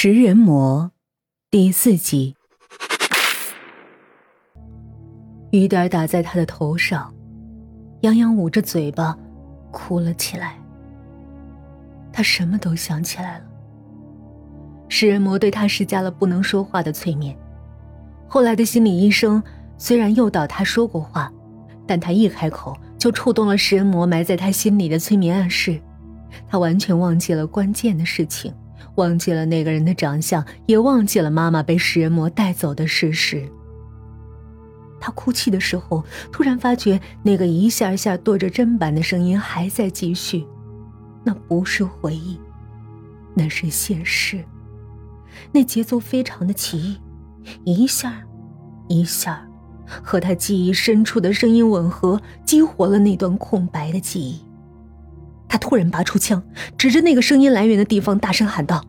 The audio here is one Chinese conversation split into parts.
食人魔第四集，雨点打在他的头上，杨洋捂着嘴巴哭了起来。他什么都想起来了。食人魔对他施加了不能说话的催眠。后来的心理医生虽然诱导他说过话，但他一开口就触动了食人魔埋在他心里的催眠暗示，他完全忘记了关键的事情。忘记了那个人的长相，也忘记了妈妈被食人魔带走的事实。他哭泣的时候，突然发觉那个一下下跺着砧板的声音还在继续，那不是回忆，那是现实。那节奏非常的奇异，一下，一下，和他记忆深处的声音吻合，激活了那段空白的记忆。他突然拔出枪，指着那个声音来源的地方，大声喊道：“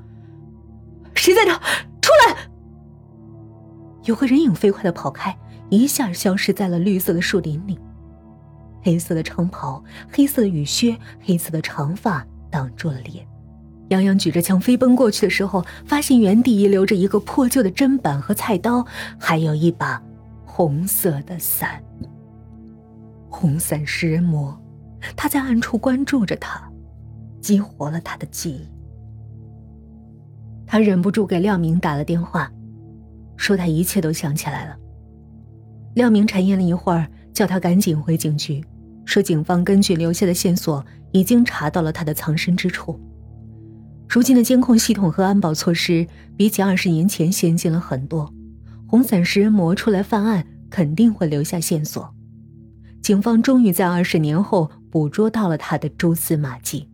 谁在这？出来！”有个人影飞快的跑开，一下消失在了绿色的树林里。黑色的长袍，黑色的雨靴，黑色的长发挡住了脸。杨洋举着枪飞奔过去的时候，发现原地遗留着一个破旧的砧板和菜刀，还有一把红色的伞。红伞食人魔。他在暗处关注着他，激活了他的记忆。他忍不住给廖明打了电话，说他一切都想起来了。廖明沉吟了一会儿，叫他赶紧回警局，说警方根据留下的线索，已经查到了他的藏身之处。如今的监控系统和安保措施比起二十年前先进了很多，红伞食人魔出来犯案，肯定会留下线索。警方终于在二十年后。捕捉到了他的蛛丝马迹。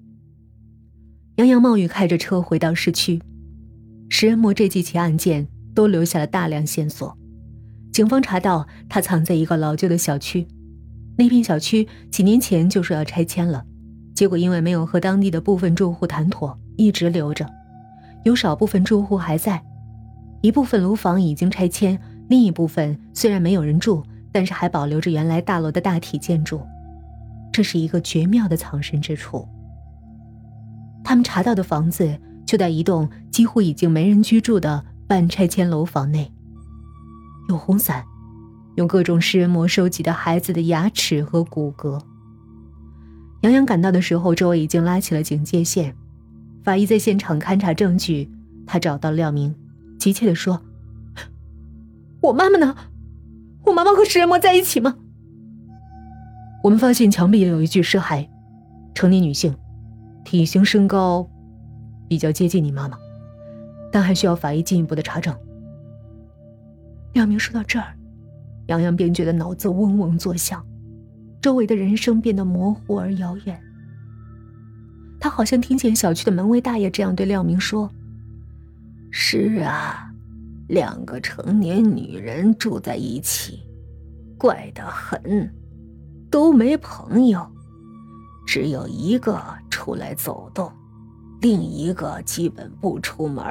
杨洋冒雨开着车回到市区，食人魔这几起案件都留下了大量线索。警方查到他藏在一个老旧的小区，那片小区几年前就说要拆迁了，结果因为没有和当地的部分住户谈妥，一直留着。有少部分住户还在，一部分楼房已经拆迁，另一部分虽然没有人住，但是还保留着原来大楼的大体建筑。这是一个绝妙的藏身之处。他们查到的房子就在一栋几乎已经没人居住的半拆迁楼房内，有红伞，有各种食人魔收集的孩子的牙齿和骨骼。杨洋赶到的时候，周围已经拉起了警戒线。法医在现场勘查证据，他找到廖明，急切地说：“ 我妈妈呢？我妈妈和食人魔在一起吗？”我们发现墙壁也有一具尸骸，成年女性，体型身高比较接近你妈妈，但还需要法医进一步的查证。廖明说到这儿，杨洋便觉得脑子嗡嗡作响，周围的人声变得模糊而遥远。他好像听见小区的门卫大爷这样对廖明说：“是啊，两个成年女人住在一起，怪得很。”都没朋友，只有一个出来走动，另一个基本不出门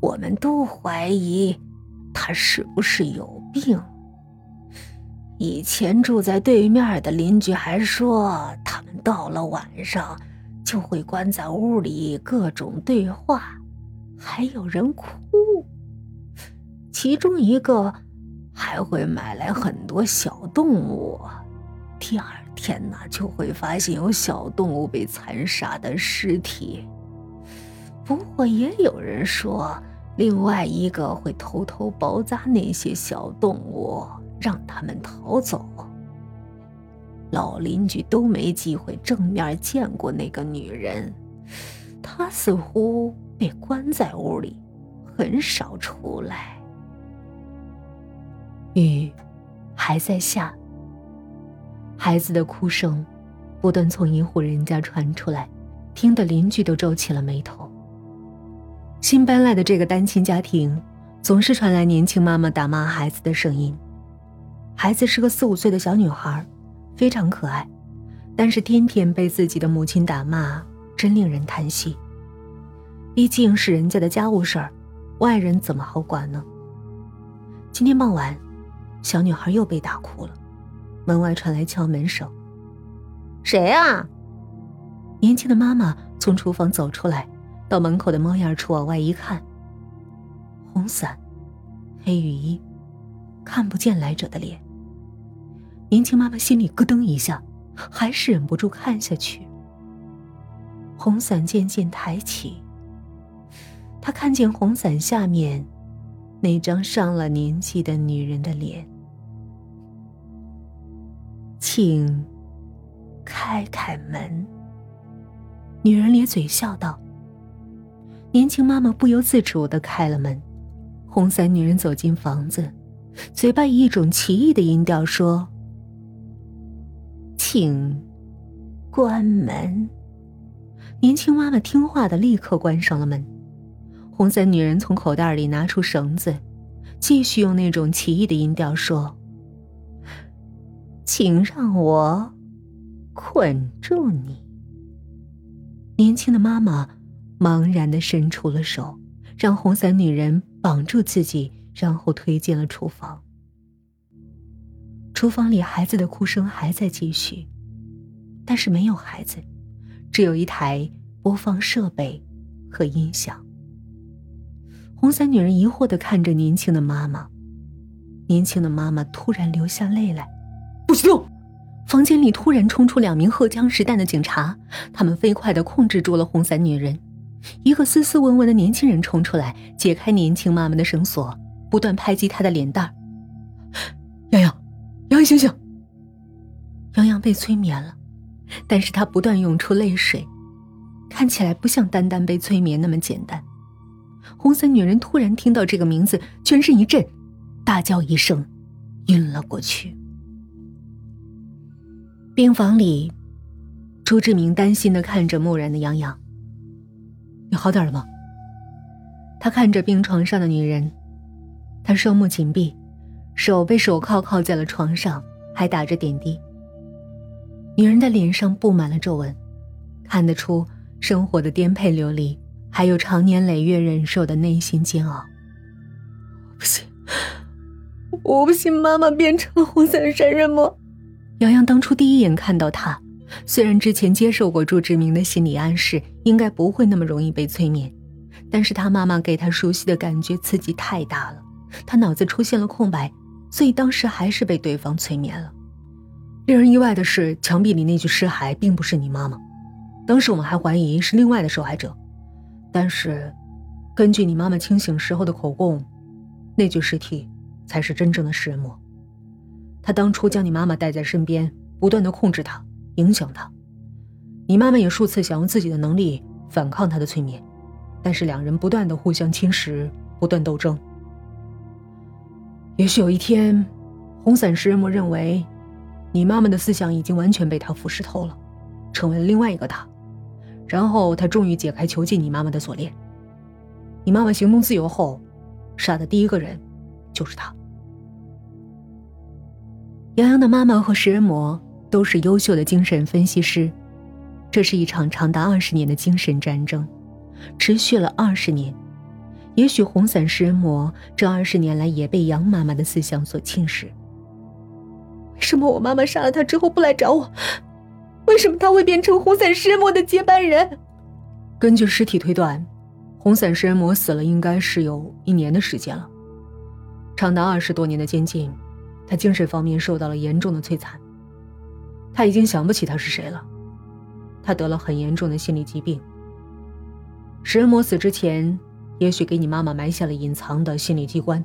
我们都怀疑他是不是有病。以前住在对面的邻居还说，他们到了晚上就会关在屋里各种对话，还有人哭。其中一个还会买来很多小动物。第二天呢，就会发现有小动物被残杀的尸体。不过也有人说，另外一个会偷偷包扎那些小动物，让他们逃走。老邻居都没机会正面见过那个女人，她似乎被关在屋里，很少出来。雨还在下。孩子的哭声不断从一户人家传出来，听得邻居都皱起了眉头。新搬来的这个单亲家庭，总是传来年轻妈妈打骂孩子的声音。孩子是个四五岁的小女孩，非常可爱，但是天天被自己的母亲打骂，真令人叹息。毕竟是人家的家务事儿，外人怎么好管呢？今天傍晚，小女孩又被打哭了。门外传来敲门声。谁啊？年轻的妈妈从厨房走出来，到门口的猫眼处往外一看，红伞、黑雨衣，看不见来者的脸。年轻妈妈心里咯噔一下，还是忍不住看下去。红伞渐渐抬起，她看见红伞下面那张上了年纪的女人的脸，请开开门。女人咧嘴笑道。年轻妈妈不由自主的开了门，红伞女人走进房子，嘴巴以一种奇异的音调说：“请关门。”年轻妈妈听话的立刻关上了门。红伞女人从口袋里拿出绳子，继续用那种奇异的音调说：“请让我捆住你。”年轻的妈妈。茫然的伸出了手，让红伞女人绑住自己，然后推进了厨房。厨房里孩子的哭声还在继续，但是没有孩子，只有一台播放设备和音响。红伞女人疑惑的看着年轻的妈妈，年轻的妈妈突然流下泪来，不许动！房间里突然冲出两名荷枪实弹的警察，他们飞快的控制住了红伞女人。一个斯斯文文的年轻人冲出来，解开年轻妈妈的绳索，不断拍击她的脸蛋洋洋，洋洋，醒醒！洋洋被催眠了，但是他不断涌出泪水，看起来不像单单被催眠那么简单。红伞女人突然听到这个名字，全身一震，大叫一声，晕了过去。病房里，朱志明担心的看着木然的洋洋。你好点了吗？他看着病床上的女人，他双目紧闭，手被手铐铐在了床上，还打着点滴。女人的脸上布满了皱纹，看得出生活的颠沛流离，还有长年累月忍受的内心煎熬。不行，我不信妈妈变成了红伞杀人魔。洋洋当初第一眼看到她。虽然之前接受过朱志明的心理暗示，应该不会那么容易被催眠，但是他妈妈给他熟悉的感觉刺激太大了，他脑子出现了空白，所以当时还是被对方催眠了。令人意外的是，墙壁里那具尸骸并不是你妈妈，当时我们还怀疑是另外的受害者，但是，根据你妈妈清醒时候的口供，那具尸体才是真正的食人魔。他当初将你妈妈带在身边，不断的控制她。影响她，你妈妈也数次想用自己的能力反抗他的催眠，但是两人不断的互相侵蚀，不断斗争。也许有一天，红伞食人魔认为，你妈妈的思想已经完全被他腐蚀透了，成为了另外一个他，然后他终于解开囚禁你妈妈的锁链。你妈妈行动自由后，杀的第一个人，就是他。杨洋的妈妈和食人魔。都是优秀的精神分析师，这是一场长达二十年的精神战争，持续了二十年。也许红伞食人魔这二十年来也被杨妈妈的思想所侵蚀。为什么我妈妈杀了他之后不来找我？为什么他会变成红伞食人魔的接班人？根据尸体推断，红伞食人魔死了应该是有一年的时间了，长达二十多年的监禁，他精神方面受到了严重的摧残。他已经想不起他是谁了，他得了很严重的心理疾病。食人魔死之前，也许给你妈妈埋下了隐藏的心理机关，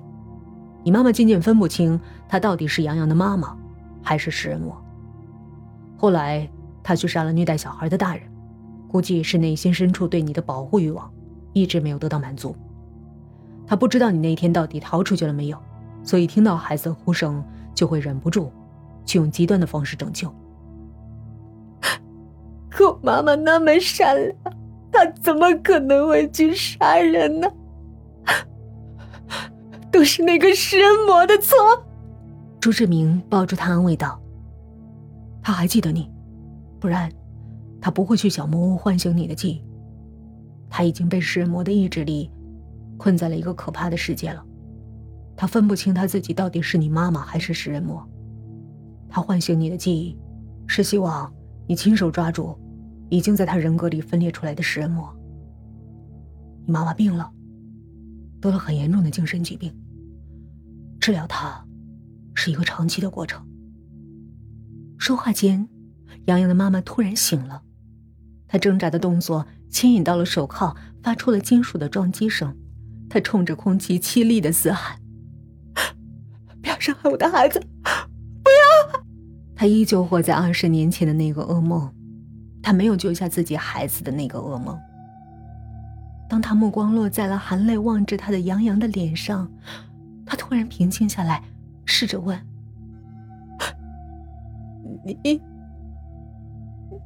你妈妈渐渐分不清他到底是杨洋的妈妈，还是食人魔。后来他去杀了虐待小孩的大人，估计是内心深处对你的保护欲望一直没有得到满足。他不知道你那天到底逃出去了没有，所以听到孩子的哭声就会忍不住，去用极端的方式拯救。可我妈妈那么善良，她怎么可能会去杀人呢？都是那个食人魔的错。朱志明抱住他安慰道：“他还记得你，不然他不会去小木屋唤醒你的记忆。他已经被食人魔的意志力困在了一个可怕的世界了。他分不清他自己到底是你妈妈还是食人魔。他唤醒你的记忆，是希望你亲手抓住。”已经在他人格里分裂出来的食人魔。你妈妈病了，得了很严重的精神疾病，治疗她是一个长期的过程。”说话间，洋洋的妈妈突然醒了，她挣扎的动作牵引到了手铐，发出了金属的撞击声。她冲着空气凄厉的嘶喊：“伤害我的孩子！不要！”他依旧活在二十年前的那个噩梦，他没有救下自己孩子的那个噩梦。当他目光落在了含泪望着他的杨洋的脸上，他突然平静下来，试着问：“你，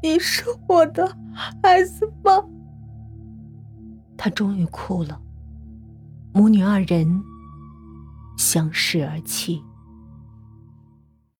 你是我的孩子吗？”他终于哭了，母女二人相视而泣。